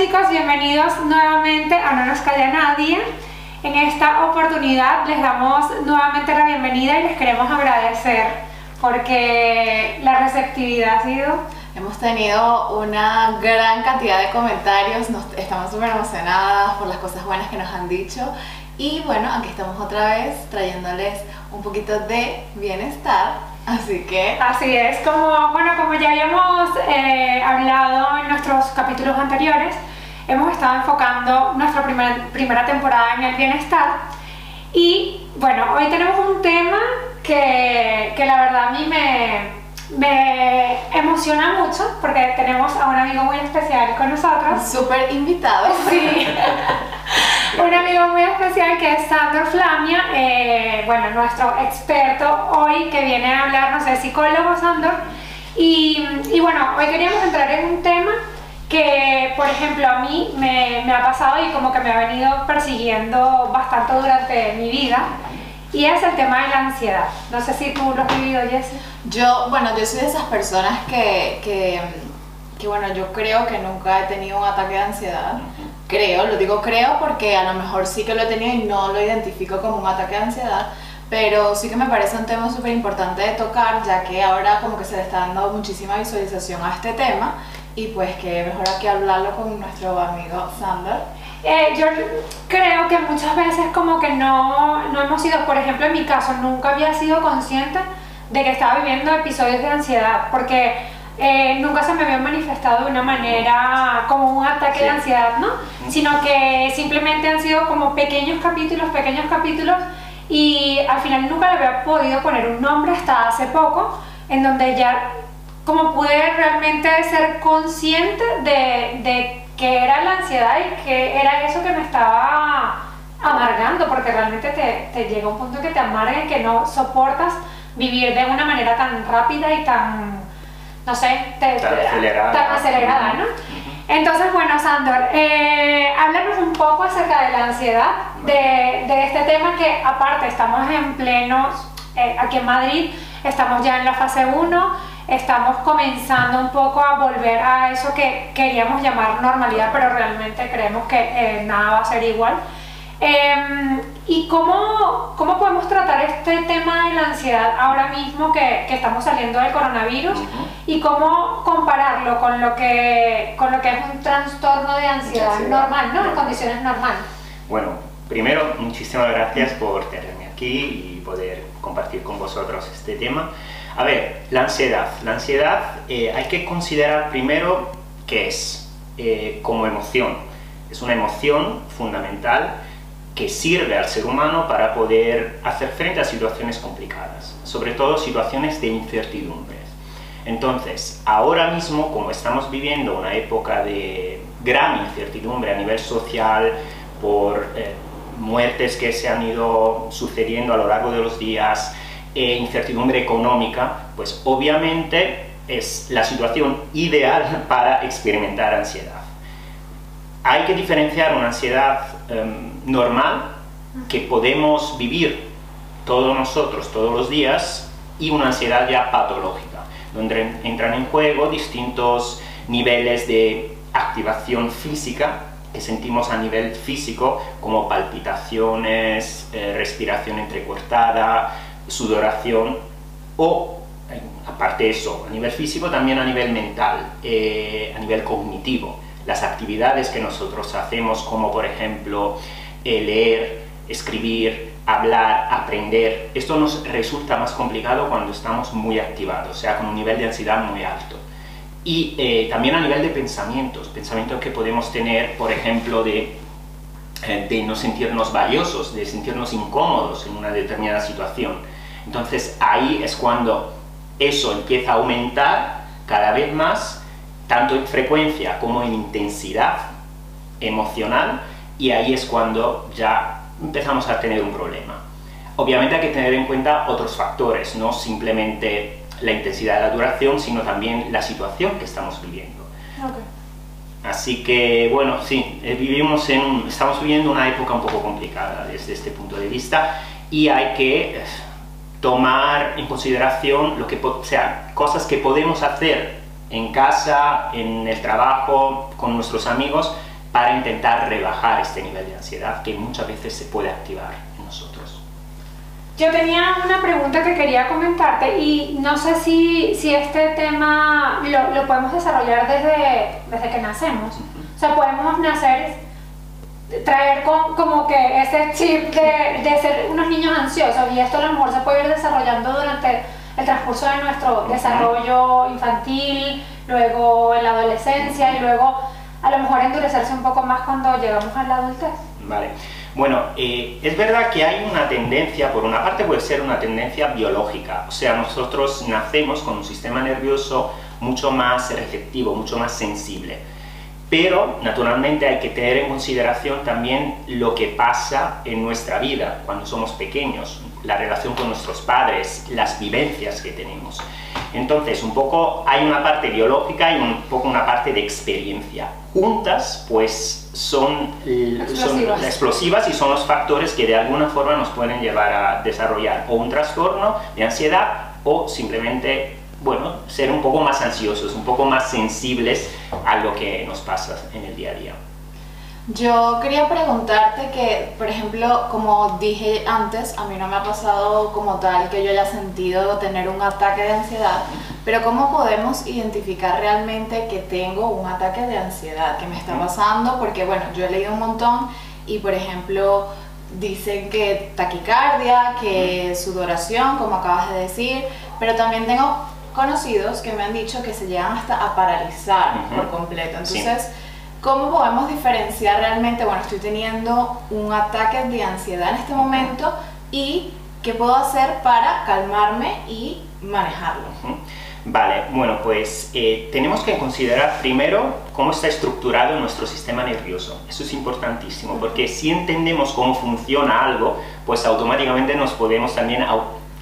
Chicos, bienvenidos nuevamente a No nos calla nadie. En esta oportunidad les damos nuevamente la bienvenida y les queremos agradecer porque la receptividad ha sido... Hemos tenido una gran cantidad de comentarios, estamos súper emocionadas por las cosas buenas que nos han dicho y bueno, aquí estamos otra vez trayéndoles un poquito de bienestar Así que... Así es, como, bueno, como ya habíamos eh, hablado en nuestros capítulos anteriores, hemos estado enfocando nuestra primera, primera temporada en el bienestar. Y bueno, hoy tenemos un tema que, que la verdad a mí me, me emociona mucho porque tenemos a un amigo muy especial con nosotros. Súper invitado. Sí. un amigo muy especial que es Sandor Flamia, eh, bueno, nuestro experto hoy que viene a hablarnos de psicólogo Sandor. Y, y, bueno, hoy queríamos entrar en un tema que, por ejemplo, a mí me, me ha pasado y como que me ha venido persiguiendo bastante durante mi vida y es el tema de la ansiedad. No sé si tú lo has vivido, Jessy. Yo, bueno, yo soy de esas personas que, que, que, bueno, yo creo que nunca he tenido un ataque de ansiedad. Creo, lo digo creo porque a lo mejor sí que lo he tenido y no lo identifico como un ataque de ansiedad, pero sí que me parece un tema súper importante de tocar, ya que ahora como que se le está dando muchísima visualización a este tema y pues que mejor aquí hablarlo con nuestro amigo Sander. Eh, yo creo que muchas veces como que no, no hemos sido, por ejemplo en mi caso, nunca había sido consciente de que estaba viviendo episodios de ansiedad, porque eh, nunca se me había manifestado de una manera como un ataque de ansiedad, ¿no? Sino que simplemente han sido como pequeños capítulos, pequeños capítulos, y al final nunca le había podido poner un nombre hasta hace poco, en donde ya como pude realmente ser consciente de, de que era la ansiedad y que era eso que me estaba amargando, porque realmente te, te llega un punto que te amarga y que no soportas vivir de una manera tan rápida y tan, no sé, tan, acelerada. ¿no? Entonces, bueno, Sandor, eh, háblanos un poco acerca de la ansiedad, de, de este tema que aparte estamos en pleno, eh, aquí en Madrid, estamos ya en la fase 1, estamos comenzando un poco a volver a eso que queríamos llamar normalidad, pero realmente creemos que eh, nada va a ser igual. Em, ¿Y cómo, cómo, podemos tratar este tema de la ansiedad ahora mismo que, que estamos saliendo del coronavirus? ¿Y cómo compararlo con lo, que, con lo que es un trastorno de ansiedad, normal, ¿no? En condiciones normales. Bueno, primero, muchísimas gracias por tenerme aquí y poder compartir con vosotros este tema. A ver, la ansiedad. La ansiedad eh, hay que considerar primero qué es eh, como emoción. Es una emoción fundamental que sirve al ser humano para poder hacer frente a situaciones complicadas, sobre todo situaciones de incertidumbre. Entonces, ahora mismo, como estamos viviendo una época de gran incertidumbre a nivel social por eh, muertes que se han ido sucediendo a lo largo de los días, e incertidumbre económica, pues obviamente es la situación ideal para experimentar ansiedad. Hay que diferenciar una ansiedad em, normal que podemos vivir todos nosotros todos los días y una ansiedad ya patológica, donde entran en juego distintos niveles de activación física que sentimos a nivel físico, como palpitaciones, eh, respiración entrecortada, sudoración o, eh, aparte de eso, a nivel físico, también a nivel mental, eh, a nivel cognitivo. Las actividades que nosotros hacemos, como por ejemplo eh, leer, escribir, hablar, aprender, esto nos resulta más complicado cuando estamos muy activados, o sea, con un nivel de ansiedad muy alto. Y también a nivel de pensamientos, pensamientos que podemos tener, por ejemplo, de de no sentirnos valiosos, de sentirnos incómodos en una determinada situación. Entonces ahí es cuando eso empieza a aumentar cada vez más tanto en frecuencia como en intensidad emocional, y ahí es cuando ya empezamos a tener un problema. Obviamente hay que tener en cuenta otros factores, no simplemente la intensidad de la duración, sino también la situación que estamos viviendo. Así que, bueno, sí, eh, vivimos en, estamos viviendo una época un poco complicada desde este punto de vista y hay que eh, tomar en consideración lo que, o sea, cosas que podemos hacer en casa, en el trabajo, con nuestros amigos, para intentar rebajar este nivel de ansiedad que muchas veces se puede activar en nosotros. Yo tenía una pregunta que quería comentarte y no sé si, si este tema lo, lo, podemos desarrollar desde, desde que nacemos. O sea, podemos nacer, traer como que ese chip de, de, ser unos niños ansiosos y esto a lo mejor se puede ir desarrollando durante el transcurso de nuestro desarrollo infantil, luego en la adolescencia y luego a lo mejor endurecerse un poco más cuando llegamos a la adultez. Vale. Bueno, eh, es verdad que hay una tendencia, por una parte puede ser una tendencia biológica, o sea, nosotros nacemos con un sistema nervioso mucho más receptivo, mucho más sensible. Pero, naturalmente, hay que tener en consideración también lo que pasa en nuestra vida cuando somos pequeños, la relación con nuestros padres, las vivencias que tenemos. Entonces, un poco hay una parte biológica y un poco una parte de experiencia. Juntas, pues son, explosivas. explosivas y son los factores que de alguna forma nos pueden llevar a desarrollar o un trastorno de ansiedad o simplemente, bueno, ser un poco más ansiosos, un poco más sensibles a lo que nos pasa en el día a día. Yo quería preguntarte que, por ejemplo, como dije antes, a mí no me ha pasado como tal que yo haya sentido tener un ataque de ansiedad, pero ¿cómo podemos identificar realmente que tengo un ataque de ansiedad que me está pasando? Porque, bueno, yo he leído un montón y, por ejemplo, dicen que taquicardia, que sudoración, como acabas de decir, pero también tengo conocidos que me han dicho que se llegan hasta a paralizar por completo. Entonces, ¿Cómo podemos diferenciar realmente, bueno, estoy teniendo un ataque de ansiedad en este momento y qué puedo hacer para calmarme y manejarlo? Vale, bueno, pues eh, tenemos que considerar primero cómo está estructurado nuestro sistema nervioso. Eso es importantísimo, porque si entendemos cómo funciona algo, pues automáticamente nos podemos también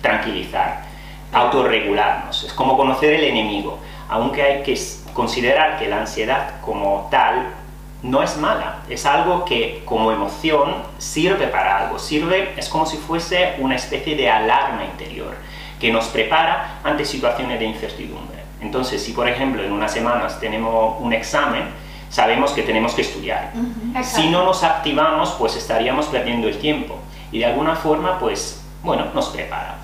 tranquilizar, autorregularnos. Es como conocer el enemigo, aunque hay que considerar que la ansiedad como tal no es mala, es algo que como emoción sirve para algo, sirve, es como si fuese una especie de alarma interior que nos prepara ante situaciones de incertidumbre. Entonces, si por ejemplo en unas semanas tenemos un examen, sabemos que tenemos que estudiar. Si no nos activamos, pues estaríamos perdiendo el tiempo y de alguna forma, pues, bueno, nos prepara.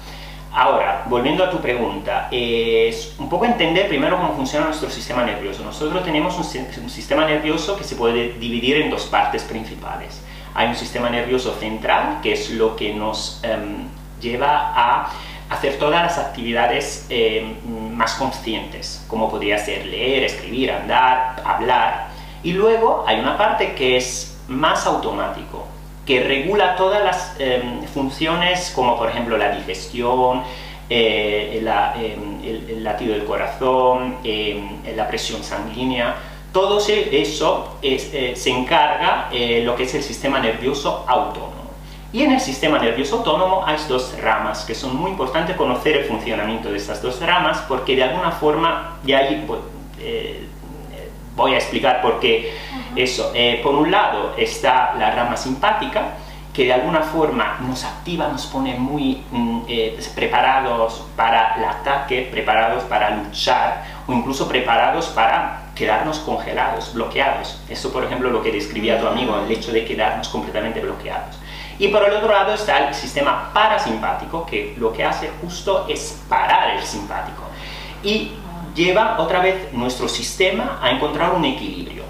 Ahora, volviendo a tu pregunta, es un poco entender primero cómo funciona nuestro sistema nervioso. Nosotros tenemos un, sistema nervioso que se puede dividir en dos partes principales. Hay un sistema nervioso central, que es lo que nos em, lleva a hacer todas las actividades em, más conscientes, como podría ser leer, escribir, andar, hablar. Y luego hay una parte que es más automático, que regula todas las em, funciones como por ejemplo la digestión, eh, em, el, latido del corazón, em, la presión sanguínea, todo eso eh, se encarga eh, lo que es el sistema nervioso autónomo. Y en el sistema nervioso autónomo hay dos ramas que son muy importantes conocer el funcionamiento de estas dos ramas porque de alguna forma, y ahí voy a explicar por qué eso. Eh, por un lado está la rama simpática, que de alguna forma nos activa, nos pone muy mm, eh, preparados para el ataque, preparados para luchar o incluso preparados para quedarnos congelados, bloqueados. Eso, por ejemplo, lo que describía tu amigo, el hecho de quedarnos completamente bloqueados. Y por el otro lado está el sistema parasimpático, que lo que hace justo es parar el simpático y lleva otra vez nuestro sistema a encontrar un equilibrio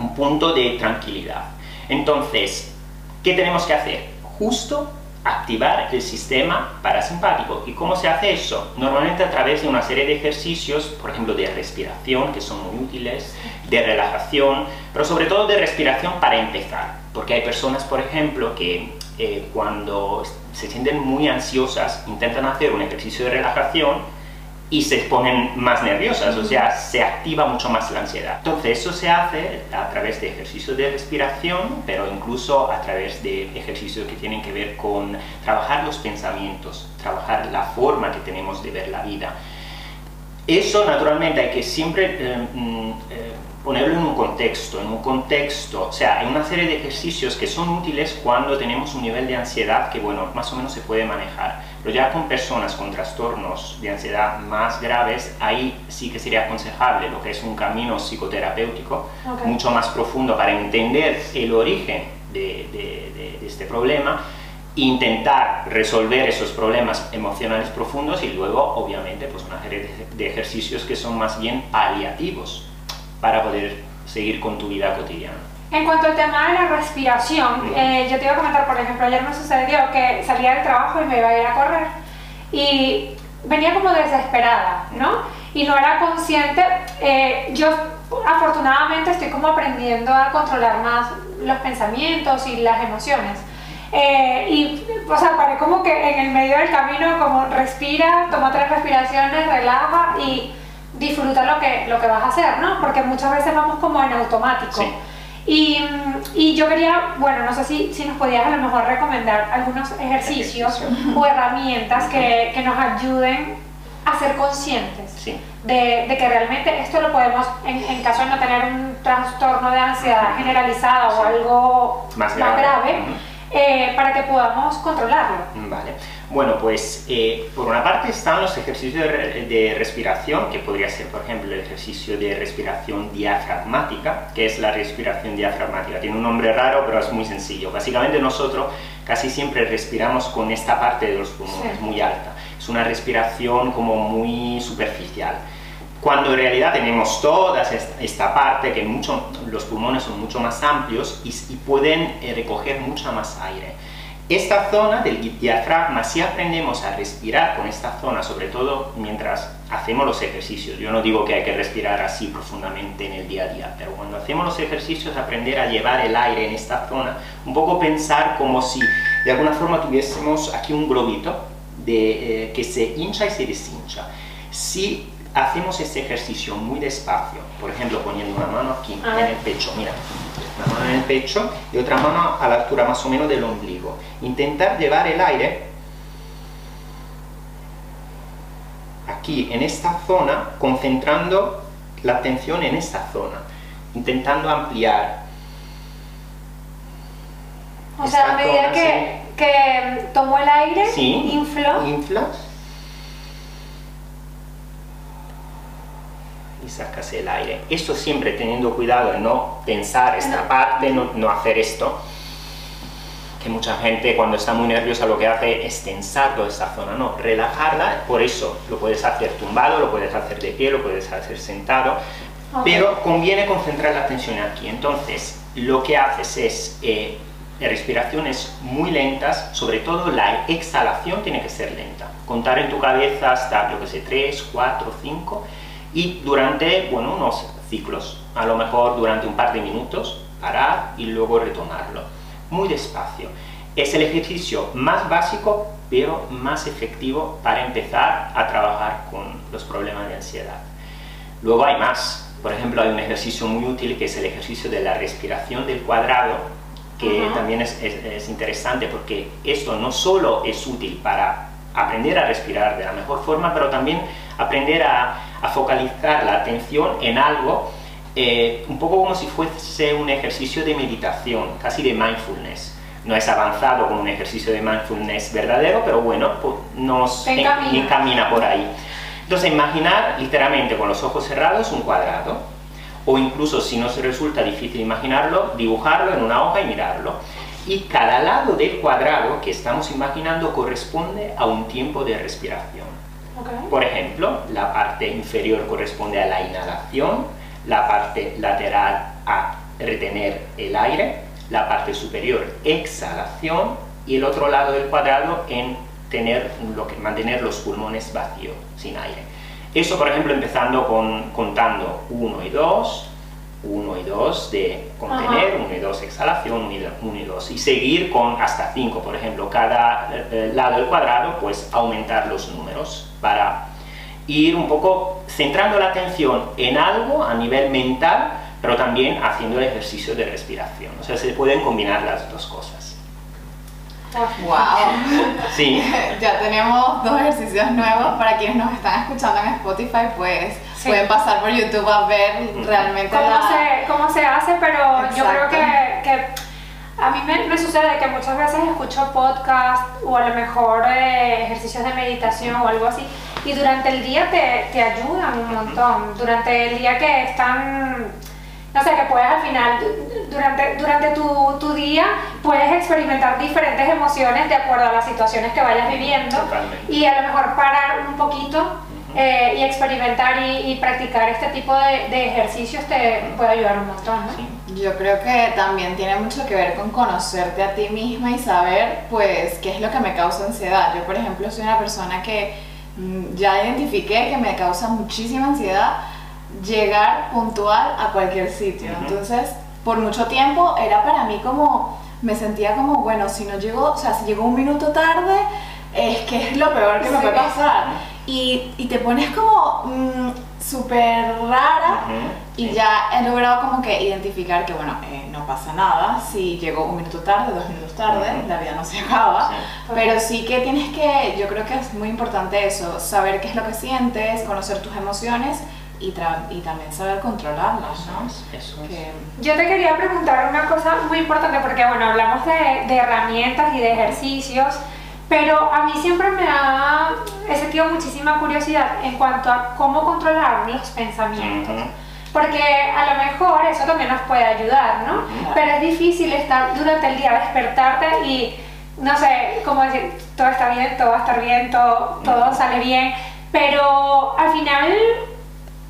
un punto de tranquilidad. Entonces, ¿qué tenemos que hacer? Justo activar el sistema parasimpático. ¿Y cómo se hace eso? Normalmente a través de una serie de ejercicios, por ejemplo, de respiración, que son muy útiles, de relajación, pero sobre todo de respiración para empezar. Porque hay personas, por ejemplo, que eh, cuando se sienten muy ansiosas, intentan hacer un ejercicio de relajación y se ponen más nerviosas, o sea, se activa mucho más la ansiedad. Entonces, eso se hace a través de ejercicios de respiración, pero incluso a través de ejercicios que tienen que ver con trabajar los pensamientos, trabajar la forma que tenemos de ver la vida. Eso, naturalmente, hay que siempre eh, mm, eh, ponerlo en un contexto, en un contexto, o sea, en una serie de ejercicios que son útiles cuando tenemos un nivel de ansiedad que, bueno, más o menos se puede manejar. Pero ya con personas con trastornos de ansiedad más graves, ahí sí que sería aconsejable lo que es un camino psicoterapéutico mucho más profundo para entender el origen de, de este problema intentar resolver esos problemas emocionales profundos y luego, obviamente, pues una serie de ejercicios que son más bien paliativos para poder seguir con tu vida cotidiana. En cuanto al tema de la respiración, eh, yo te iba a comentar, por ejemplo, ayer me sucedió que salía del trabajo y me iba a ir a correr y venía como desesperada, ¿no? Y no era consciente, eh, yo afortunadamente estoy como aprendiendo a controlar más los pensamientos y las emociones. Eh, y, o sea, paré como que en el medio del camino, como respira, toma tres respiraciones, relaja y disfruta lo que, lo que vas a hacer, ¿no? Porque muchas veces vamos como en automático. Y, y, yo quería, bueno, no sé si, si, nos podías a lo mejor recomendar algunos ejercicios o herramientas que, que, nos ayuden a ser conscientes de, de, que realmente esto lo podemos, en, en, caso de no tener un trastorno de ansiedad generalizada o algo más grave, eh, para que podamos controlarlo. Vale. Bueno, pues eh, por una parte están los ejercicios de, respiración, que podría ser, por ejemplo, el ejercicio de respiración diafragmática, que es la respiración diafragmática. Tiene un nombre raro, pero es muy sencillo. Básicamente nosotros casi siempre respiramos con esta parte de los pulmones muy alta. Es una respiración como muy superficial cuando en realidad tenemos toda esta parte que mucho, los pulmones son mucho más amplios y, pueden eh, recoger mucha más aire. Esta zona del diafragma, si aprendemos a respirar con esta zona, sobre todo mientras hacemos los ejercicios, yo no digo que hay que respirar así profundamente en el día a día, pero cuando hacemos los ejercicios, aprender a llevar el aire en esta zona, un poco pensar como si de alguna forma tuviésemos aquí un globito de, eh, que se hincha y se deshincha. Si hacemos este ejercicio muy despacio, por ejemplo poniendo una mano aquí en el pecho, mira, una mano en el pecho y otra mano a la altura más o menos del ombligo. Intentar llevar el aire aquí en esta zona, concentrando la atención en esta zona, intentando ampliar. O sea, a medida que, que tomo el aire, sí, inflo. Inflas sacas el aire. Esto siempre teniendo cuidado de no pensar esta parte, no, no, hacer esto, que mucha gente cuando está muy nerviosa lo que hace es tensar toda esta zona, no, relajarla, por eso lo puedes hacer tumbado, lo puedes hacer de pie, lo puedes hacer sentado, pero conviene concentrar la atención aquí. Entonces, lo que haces es eh, respiraciones muy lentas, sobre todo la exhalación tiene que ser lenta. Contar en tu cabeza hasta, yo que sé, 3, 4, 5 y durante, bueno, unos ciclos, a lo mejor durante un par de minutos, parar y luego retomarlo, muy despacio. Es el ejercicio más básico, pero más efectivo para empezar a trabajar con los problemas de ansiedad. Luego hay más. Por ejemplo, hay un ejercicio muy útil que es el ejercicio de la respiración del cuadrado, que también es, es interesante porque esto no solo es útil para aprender a respirar de la mejor forma, pero también aprender a, a focalizar la atención en algo, eh, un poco como si fuese un ejercicio de meditación, casi de mindfulness. No es avanzado como un ejercicio de mindfulness verdadero, pero bueno, pues nos encamina. encamina por ahí. Entonces, imaginar literalmente con los ojos cerrados un cuadrado, o incluso si nos resulta difícil imaginarlo, dibujarlo en una hoja y mirarlo. Y cada lado del cuadrado que estamos imaginando corresponde a un tiempo de respiración. Por ejemplo, la parte inferior corresponde a la inhalación, la parte lateral a retener el aire, la parte superior exhalación y el otro lado del cuadrado en tener lo que, mantener los pulmones vacíos, sin aire. Eso, por ejemplo, empezando con contando 1 y 2, 1 y 2 de contener, 1 y 2 exhalación, 1 y 2 y seguir con hasta 5, por ejemplo, cada eh, lado del cuadrado, pues aumentar los números para ir un poco centrando la atención en algo a nivel mental, pero también haciendo el ejercicio de respiración. O sea, se pueden combinar las dos cosas. ¡Wow! Sí. ya tenemos dos ejercicios nuevos para quienes nos están escuchando en Spotify, pues Sí. pueden pasar por YouTube a ver realmente cómo la... se, cómo se hace, pero yo creo Exacto. que, que a mí me, me sucede que muchas veces escucho podcast o a lo mejor eh, ejercicios de meditación o algo así y durante el día te, te ayudan un montón. Durante el día que están, no sé, que puedes al final, du- durante, durante tu, tu día puedes experimentar diferentes emociones de acuerdo a las situaciones que vayas viviendo Totalmente. y a lo mejor parar un poquito eh, y experimentar y, y practicar este tipo de, de ejercicios te puede ayudar un montón, ¿no? Sí. Yo creo que también tiene mucho que ver con conocerte a ti misma y saber, pues, qué es lo que me causa ansiedad. Yo, por ejemplo, soy una persona que mm, ya identifiqué que me causa muchísima ansiedad llegar puntual a cualquier sitio. Ujú. Entonces, por mucho tiempo era para mí como, me sentía como, bueno, si no llego, o sea, si llego un minuto tarde, es que es lo peor que me Sí. puede pasar. Y, y te pones como mm, súper rara. Ujú, Y sí. ya he logrado como que identificar que, bueno, eh, no pasa nada si llego un minuto tarde, dos minutos tarde, Ujú. la vida no se acaba. Sí. Pero sí que tienes que, yo creo que es muy importante eso, saber qué es lo que sientes, conocer tus emociones y, tra- y también saber controlarlas, ¿no? Eso es, eso es. Que- Yo te quería preguntar una cosa muy importante porque, bueno, hablamos de, de herramientas y de ejercicios, pero a mí siempre me ha he sentido muchísima curiosidad en cuanto a cómo controlar los pensamientos. Ujú. Porque a lo mejor eso también nos puede ayudar, ¿no? Ujú. Pero es difícil estar durante el día, despertarte y, no sé, cómo decir, todo está bien, todo va a estar bien, todo, todo sale bien, pero al final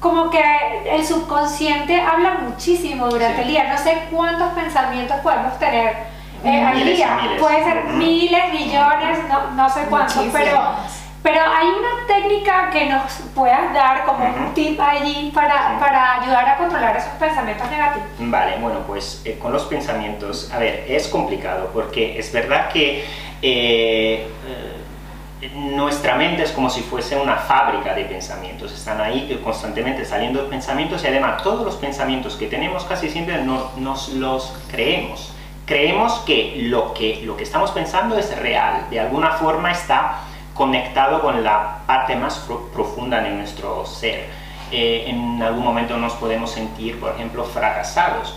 como que el subconsciente habla muchísimo durante Sí. el día. No sé cuántos pensamientos podemos tener eh, al Miles día. miles. Puede ser miles, millones, no, no sé cuántos, pero, pero hay una técnica que nos puedas dar como un Ujú. tip allí para, para ayudar a controlar esos pensamientos negativos. Vale, bueno, pues eh, con los pensamientos, a ver, es complicado porque es verdad que eh, eh, nuestra mente es como si fuese una fábrica de pensamientos, están ahí eh, constantemente saliendo pensamientos y además todos los pensamientos que tenemos casi siempre no- nos los creemos. Creemos que lo, que lo que estamos pensando es real, de alguna forma está conectado con la parte más profunda de nuestro ser. Eh, en algún momento nos podemos sentir, por ejemplo, fracasados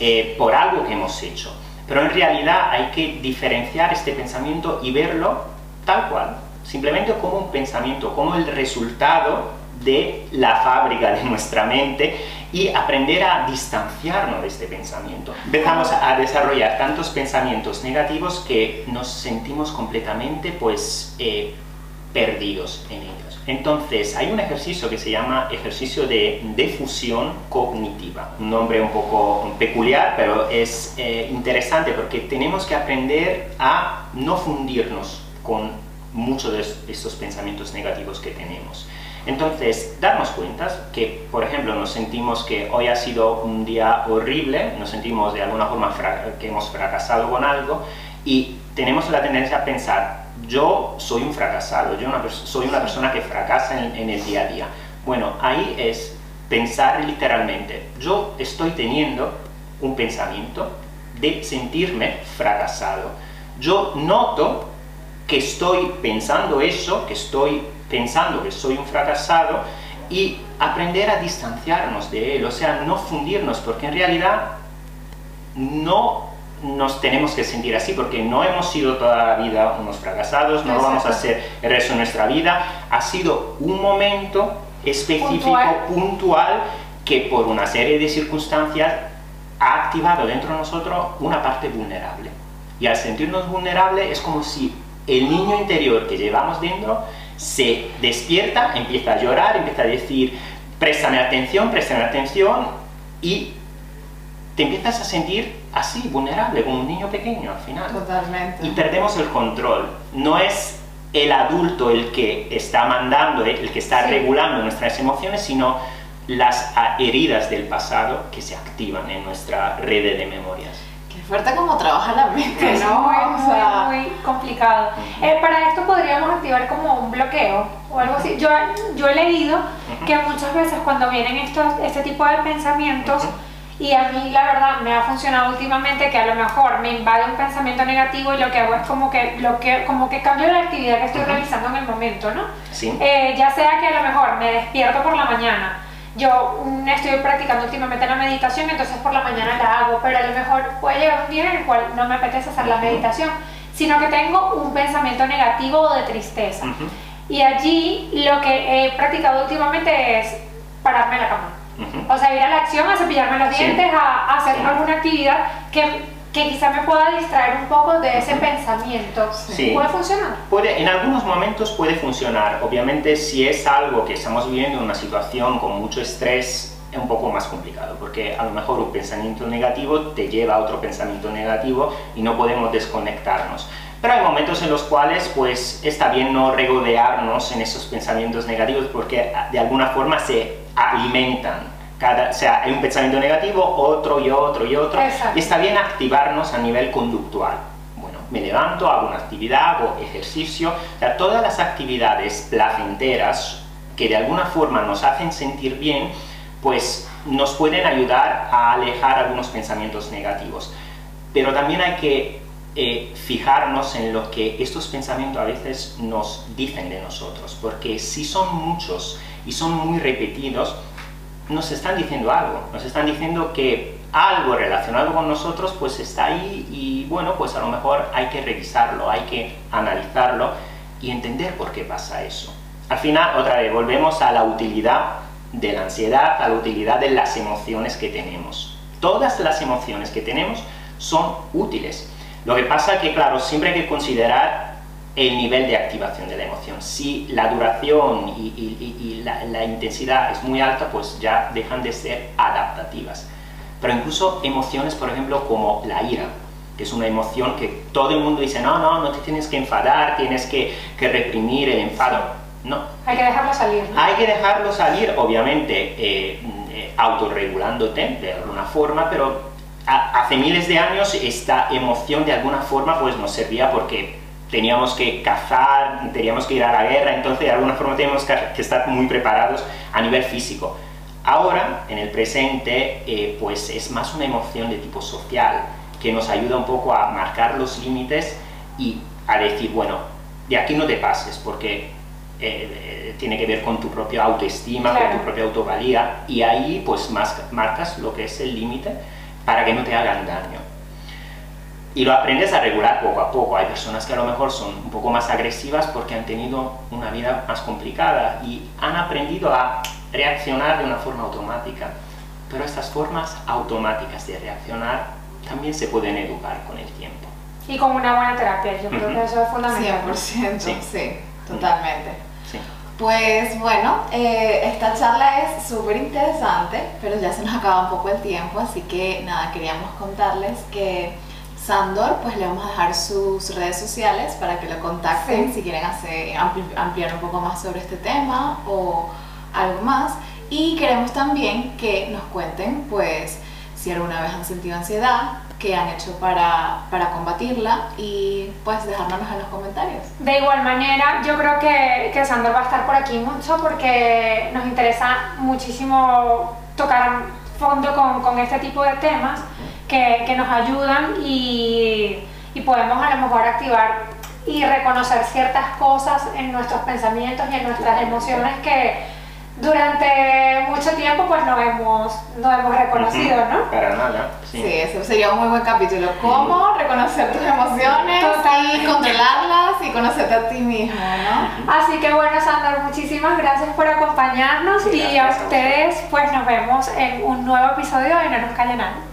eh, por algo que hemos hecho. Pero en realidad hay que diferenciar este pensamiento y verlo tal cual, simplemente como un pensamiento, como el resultado de la fábrica de nuestra mente y aprender a distanciarnos de este pensamiento. Empezamos a desarrollar tantos pensamientos negativos que nos sentimos completamente pues eh, perdidos en ellos. Entonces, hay un ejercicio que se llama ejercicio de defusión cognitiva. Un nombre un poco peculiar, pero es eh, interesante porque tenemos que aprender a no fundirnos con muchos de es- estos pensamientos negativos que tenemos. Entonces, darnos cuenta que, por ejemplo, nos sentimos que hoy ha sido un día horrible, nos sentimos de alguna forma que hemos fracasado con algo y tenemos la tendencia a pensar, yo soy un fracasado, yo una soy una persona que fracasa en, en el día a día. Bueno, ahí es pensar literalmente, yo estoy teniendo un pensamiento de sentirme fracasado. Yo noto que estoy pensando eso, que estoy pensando que soy un fracasado y aprender a distanciarnos de él, o sea, no fundirnos, porque en realidad no nos tenemos que sentir así, porque no hemos sido toda la vida unos fracasados, no lo vamos a hacer el resto de nuestra vida, ha sido un momento específico, Puntual. puntual, que por una serie de circunstancias ha activado dentro de nosotros una parte vulnerable. Y al sentirnos vulnerables es como si el niño interior que llevamos dentro se despierta, empieza a llorar, empieza a decir, préstame atención, préstame atención, y te empiezas a sentir así, vulnerable, como un niño pequeño al final. Totalmente. Y perdemos el control. No es el adulto el que está mandando, el que está Sí. regulando nuestras emociones, sino las heridas del pasado que se activan en nuestra red de memorias. Fuerte como trabaja la mente, Es ¿no? muy, O muy, complicado. Eh, para esto podríamos activar como un bloqueo o algo así. Yo, yo he leído que muchas veces cuando vienen estos, este tipo de pensamientos, y a mí la verdad me ha funcionado últimamente que a lo mejor me invade un pensamiento negativo y lo que hago es como que, lo que, como que cambio la actividad que estoy realizando en el momento, ¿no? Sí. Eh, ya sea que a lo mejor me despierto por la mañana, yo mm, estoy practicando últimamente la meditación, entonces por la mañana la hago, pero a lo mejor puede llegar un día en el cual no me apetece hacer la meditación, sino que tengo un pensamiento negativo o de tristeza. Y allí lo que he practicado últimamente es pararme en la cama. O sea, ir a la acción, a cepillarme los Sí. dientes, a, a hacer Sí. alguna actividad que, que quizá me pueda distraer un poco de ese pensamiento. Sí. ¿Puede funcionar? Puede, en algunos momentos puede funcionar. Obviamente, si es algo que estamos viviendo en una situación con mucho estrés, es un poco más complicado, porque a lo mejor un pensamiento negativo te lleva a otro pensamiento negativo y no podemos desconectarnos. Pero hay momentos en los cuales pues está bien no regodearnos en esos pensamientos negativos porque de alguna forma se alimentan. Cada, o sea, hay un pensamiento negativo, otro y otro y otro. Exacto. Y está bien activarnos a nivel conductual. Bueno, me levanto, hago una actividad, hago ejercicio. O sea, todas las actividades placenteras que de alguna forma nos hacen sentir bien, pues nos pueden ayudar a alejar algunos pensamientos negativos. Pero también hay que eh, fijarnos en lo que estos pensamientos a veces nos dicen de nosotros, porque si son muchos y son muy repetidos, nos están diciendo algo, nos están diciendo que algo relacionado con nosotros pues está ahí y bueno, pues a lo mejor hay que revisarlo, hay que analizarlo y entender por qué pasa eso. Al final, otra vez, volvemos a la utilidad de la ansiedad, a la utilidad de las emociones que tenemos. Todas las emociones que tenemos son útiles. Lo que pasa que, claro, siempre hay que considerar el nivel de activación de la emoción. Si la duración y, y- y- la, la intensidad es muy alta, pues ya dejan de ser adaptativas. Pero incluso emociones, por ejemplo, como la ira, que es una emoción que todo el mundo dice, no, no, no te tienes que enfadar, tienes que, que reprimir el enfado. No, Hay que dejarlo salir. ¿no? hay que dejarlo salir, obviamente, eh, eh, autorregulándote de alguna forma, pero a- hace miles de años esta emoción de alguna forma pues nos servía porque teníamos que cazar, teníamos que ir a la guerra, entonces de alguna forma teníamos que, estar muy preparados a nivel físico. Ahora, en el presente, eh, pues es más una emoción de tipo social, que nos ayuda un poco a marcar los límites y a decir, bueno, de aquí no te pases, porque eh, eh, tiene que ver con tu propia autoestima, Claro. con tu propia autovalía, y ahí pues más, marcas lo que es el límite para que no te hagan daño. Y lo aprendes a regular poco a poco. Hay personas que a lo mejor son un poco más agresivas porque han tenido una vida más complicada y han aprendido a reaccionar de una forma automática. Pero estas formas automáticas de reaccionar también se pueden educar con el tiempo. Y con una buena terapia, yo creo que eso es fundamental. 100%, sí, Sí. totalmente. Sí. Pues bueno, eh, esta charla es súper interesante, pero ya se nos acaba un poco el tiempo, así que nada, queríamos contarles que Sandor, pues le vamos a dejar sus redes sociales para que lo contacten Sí. si quieren hacer, ampli- ampliar un poco más sobre este tema o algo más. Y queremos también que nos cuenten, pues, si alguna vez han sentido ansiedad, qué han hecho para, para combatirla y pues dejárnoslos en los comentarios. De igual manera, yo creo que, que Sandor va a estar por aquí mucho porque nos interesa muchísimo tocar fondo con, con este tipo de temas que, que nos ayudan y, y podemos a lo mejor activar y reconocer ciertas cosas en nuestros pensamientos y en nuestras emociones que durante mucho tiempo pues no hemos, no hemos reconocido, ¿no? Para nada. Sí. Sí, ese sería un muy buen capítulo. Cómo reconocer tus emociones y controlarlas y conocerte a ti mismo, ¿no? Así que bueno, Sandor, muchísimas gracias por acompañarnos y a Gracias a ustedes pues nos vemos en un nuevo episodio de No nos calla nada.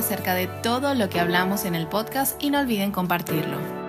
acerca de todo lo que hablamos en el podcast y no olviden compartirlo.